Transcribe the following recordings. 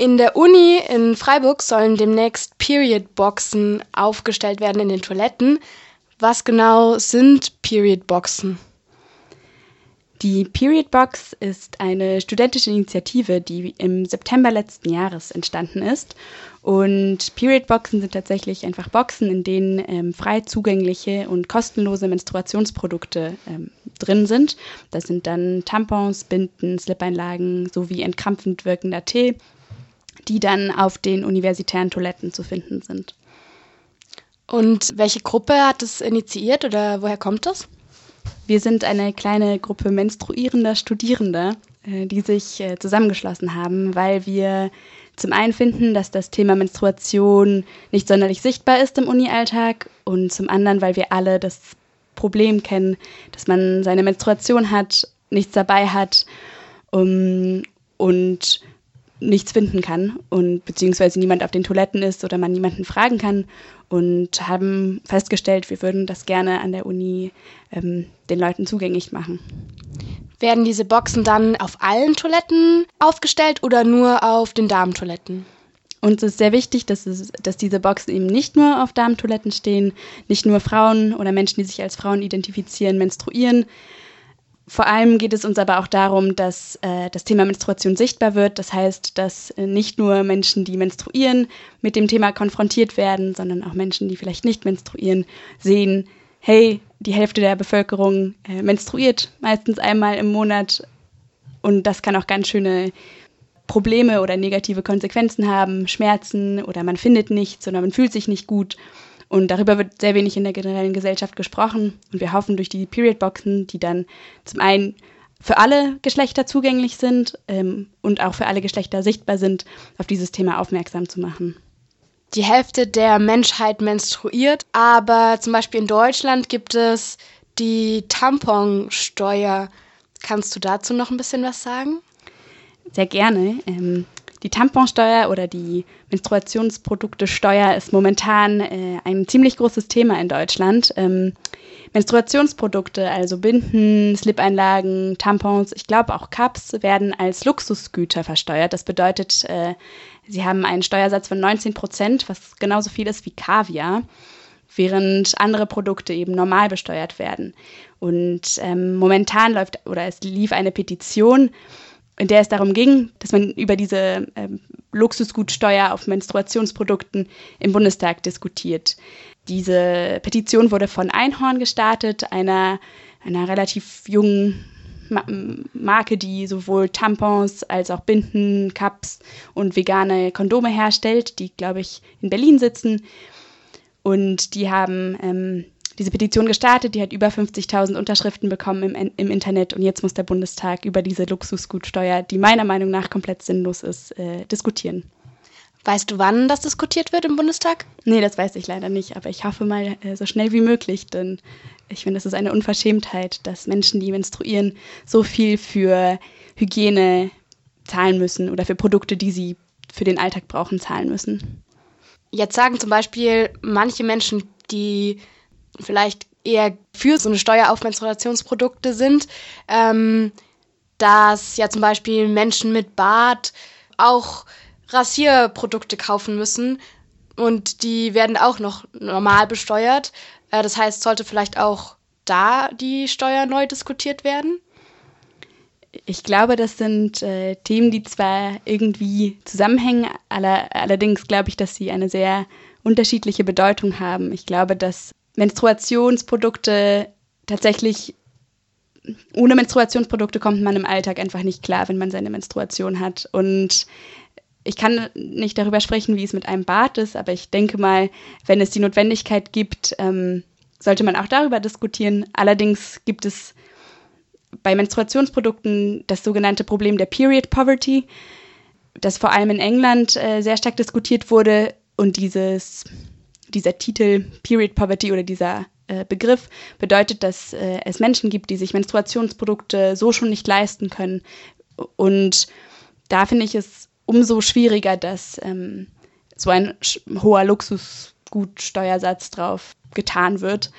In der Uni in Freiburg sollen demnächst Period-Boxen aufgestellt werden in den Toiletten. Was genau sind Period-Boxen? Die Period Box ist eine studentische Initiative, die im September letzten Jahres entstanden ist. Und Period Boxen sind tatsächlich einfach Boxen, in denen ähm, frei zugängliche und kostenlose Menstruationsprodukte ähm, drin sind. Das sind dann Tampons, Binden, Slip-Einlagen sowie entkrampfend wirkender Tee, die dann auf den universitären Toiletten zu finden sind. Und welche Gruppe hat es initiiert oder woher kommt das? Wir sind eine kleine Gruppe menstruierender Studierender, äh, die sich äh, zusammengeschlossen haben, weil wir zum einen finden, dass das Thema Menstruation nicht sonderlich sichtbar ist im Uni-Alltag und zum anderen, weil wir alle das Problem kennen, dass man seine Menstruation hat, nichts dabei hat um, und nichts finden kann und beziehungsweise niemand auf den Toiletten ist oder man niemanden fragen kann und haben festgestellt, wir würden das gerne an der Uni ähm, den Leuten zugänglich machen. Werden diese Boxen dann auf allen Toiletten aufgestellt oder nur auf den Damentoiletten? Uns ist sehr wichtig, dass, es, dass diese Boxen eben nicht nur auf Damentoiletten stehen, nicht nur Frauen oder Menschen, die sich als Frauen identifizieren, menstruieren, vor allem geht es uns aber auch darum, dass äh, das Thema Menstruation sichtbar wird. Das heißt, dass äh, nicht nur Menschen, die menstruieren, mit dem Thema konfrontiert werden, sondern auch Menschen, die vielleicht nicht menstruieren, sehen, hey, die Hälfte der Bevölkerung äh, menstruiert meistens einmal im Monat und das kann auch ganz schöne Probleme oder negative Konsequenzen haben, Schmerzen oder man findet nichts oder man fühlt sich nicht gut. Und darüber wird sehr wenig in der generellen Gesellschaft gesprochen. Und wir hoffen durch die Periodboxen, die dann zum einen für alle Geschlechter zugänglich sind ähm, und auch für alle Geschlechter sichtbar sind, auf dieses Thema aufmerksam zu machen. Die Hälfte der Menschheit menstruiert, aber zum Beispiel in Deutschland gibt es die Tamponsteuer. Kannst du dazu noch ein bisschen was sagen? Sehr gerne. Ähm, die Tamponsteuer oder die Menstruationsproduktesteuer ist momentan äh, ein ziemlich großes Thema in Deutschland. Ähm, Menstruationsprodukte, also Binden, Slip-Einlagen, Tampons, ich glaube auch Cups, werden als Luxusgüter versteuert. Das bedeutet, äh, sie haben einen Steuersatz von 19 Prozent, was genauso viel ist wie Kaviar, während andere Produkte eben normal besteuert werden. Und ähm, momentan läuft oder es lief eine Petition, in der es darum ging, dass man über diese ähm, Luxusgutsteuer auf Menstruationsprodukten im Bundestag diskutiert. Diese Petition wurde von Einhorn gestartet, einer, einer relativ jungen Marke, die sowohl Tampons als auch Binden, Cups und vegane Kondome herstellt, die, glaube ich, in Berlin sitzen. Und die haben ähm, diese Petition gestartet, die hat über 50.000 Unterschriften bekommen im, im, Internet und jetzt muss der Bundestag über diese Luxusgutsteuer, die meiner Meinung nach komplett sinnlos ist, äh, diskutieren. Weißt du, wann das diskutiert wird im Bundestag? Nee, das weiß ich leider nicht, aber ich hoffe mal äh, so schnell wie möglich, denn ich finde, es ist eine Unverschämtheit, dass Menschen, die menstruieren, so viel für Hygiene zahlen müssen oder für Produkte, die sie für den Alltag brauchen, zahlen müssen. Jetzt sagen zum Beispiel manche Menschen, die vielleicht eher für so eine Steuer auf Menstruationsprodukte sind, ähm, dass ja zum Beispiel Menschen mit Bart auch Rasierprodukte kaufen müssen und die werden auch noch normal besteuert. Äh, das heißt, sollte vielleicht auch da die Steuer neu diskutiert werden? Ich glaube, das sind äh, Themen, die zwar irgendwie zusammenhängen, aller, allerdings glaube ich, dass sie eine sehr unterschiedliche Bedeutung haben. Ich glaube, dass Menstruationsprodukte tatsächlich ohne Menstruationsprodukte kommt man im Alltag einfach nicht klar, wenn man seine Menstruation hat. Und ich kann nicht darüber sprechen, wie es mit einem Bad ist, aber ich denke mal, wenn es die Notwendigkeit gibt, ähm, sollte man auch darüber diskutieren. Allerdings gibt es bei Menstruationsprodukten das sogenannte Problem der Period Poverty, das vor allem in England äh, sehr stark diskutiert wurde. Und dieses dieser Titel Period Poverty oder dieser äh, Begriff bedeutet, dass äh, es Menschen gibt, die sich Menstruationsprodukte so schon nicht leisten können. Und da finde ich es umso schwieriger, dass ähm, so ein hoher Luxusgutsteuersatz drauf getan wird.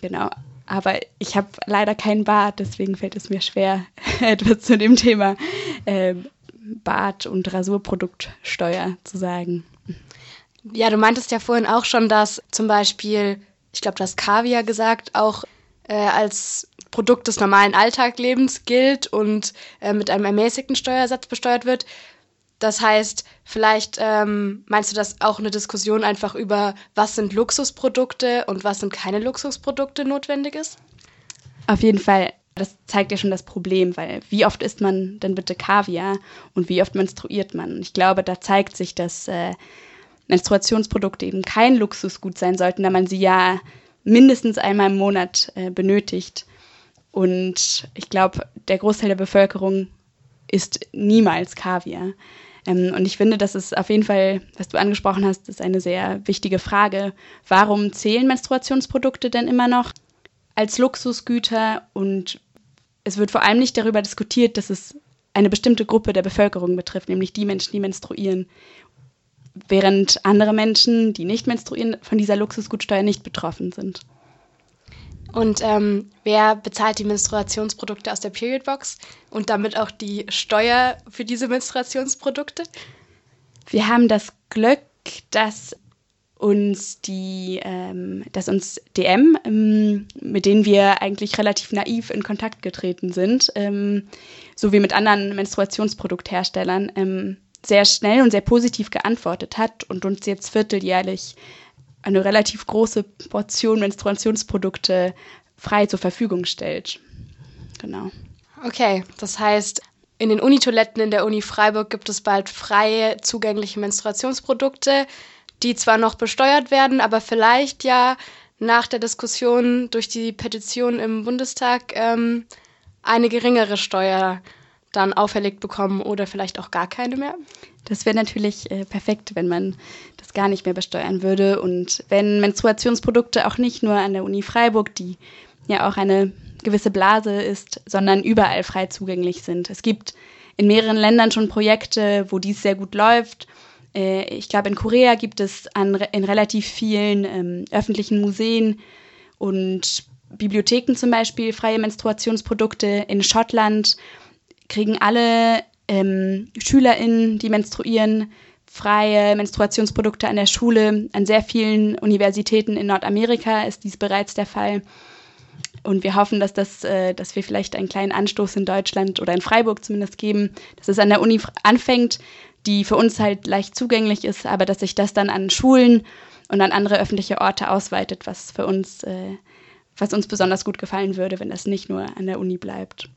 Genau. Aber ich habe leider keinen Bart, deswegen fällt es mir schwer, etwas zu dem Thema äh, Bad- und Rasurproduktsteuer zu sagen. Ja, du meintest ja vorhin auch schon, dass zum Beispiel, ich glaube, das Kaviar gesagt, auch äh, als Produkt des normalen Alltaglebens gilt und äh, mit einem ermäßigten Steuersatz besteuert wird. Das heißt, vielleicht ähm, meinst du, dass auch eine Diskussion einfach über, was sind Luxusprodukte und was sind keine Luxusprodukte notwendig ist? Auf jeden Fall. Das zeigt ja schon das Problem, weil wie oft isst man denn bitte Kaviar und wie oft menstruiert man? Ich glaube, da zeigt sich, dass äh, Menstruationsprodukte eben kein Luxusgut sein sollten, da man sie ja mindestens einmal im Monat äh, benötigt. Und ich glaube, der Großteil der Bevölkerung isst niemals Kaviar. Ähm, und ich finde, das ist auf jeden Fall, was du angesprochen hast, ist eine sehr wichtige Frage. Warum zählen Menstruationsprodukte denn immer noch als Luxusgüter? Und es wird vor allem nicht darüber diskutiert, dass es eine bestimmte Gruppe der Bevölkerung betrifft, nämlich die Menschen, die menstruieren. Während andere Menschen, die nicht menstruieren, von dieser Luxusgutsteuer nicht betroffen sind. Und ähm, wer bezahlt die Menstruationsprodukte aus der Periodbox und damit auch die Steuer für diese Menstruationsprodukte? Wir haben das Glück, dass uns die, ähm, dass uns DM, ähm, mit denen wir eigentlich relativ naiv in Kontakt getreten sind, ähm, sowie mit anderen Menstruationsproduktherstellern, ähm, sehr schnell und sehr positiv geantwortet hat und uns jetzt vierteljährlich eine relativ große Portion Menstruationsprodukte frei zur Verfügung stellt. Genau. Okay, das heißt, in den Unitoiletten in der Uni Freiburg gibt es bald freie zugängliche Menstruationsprodukte, die zwar noch besteuert werden, aber vielleicht ja nach der Diskussion durch die Petition im Bundestag ähm, eine geringere Steuer dann auferlegt bekommen oder vielleicht auch gar keine mehr? Das wäre natürlich äh, perfekt, wenn man das gar nicht mehr besteuern würde. Und wenn Menstruationsprodukte auch nicht nur an der Uni Freiburg, die ja auch eine gewisse Blase ist, sondern überall frei zugänglich sind. Es gibt in mehreren Ländern schon Projekte, wo dies sehr gut läuft. Äh, ich glaube, in Korea gibt es an, in relativ vielen ähm, öffentlichen Museen und Bibliotheken zum Beispiel freie Menstruationsprodukte. In Schottland kriegen alle ähm, SchülerInnen, die menstruieren, freie Menstruationsprodukte an der Schule. An sehr vielen Universitäten in Nordamerika ist dies bereits der Fall. Und wir hoffen, dass, das, äh, dass wir vielleicht einen kleinen Anstoß in Deutschland oder in Freiburg zumindest geben, dass es an der Uni anfängt, die für uns halt leicht zugänglich ist, aber dass sich das dann an Schulen und an andere öffentliche Orte ausweitet, was für uns, äh, was uns besonders gut gefallen würde, wenn das nicht nur an der Uni bleibt.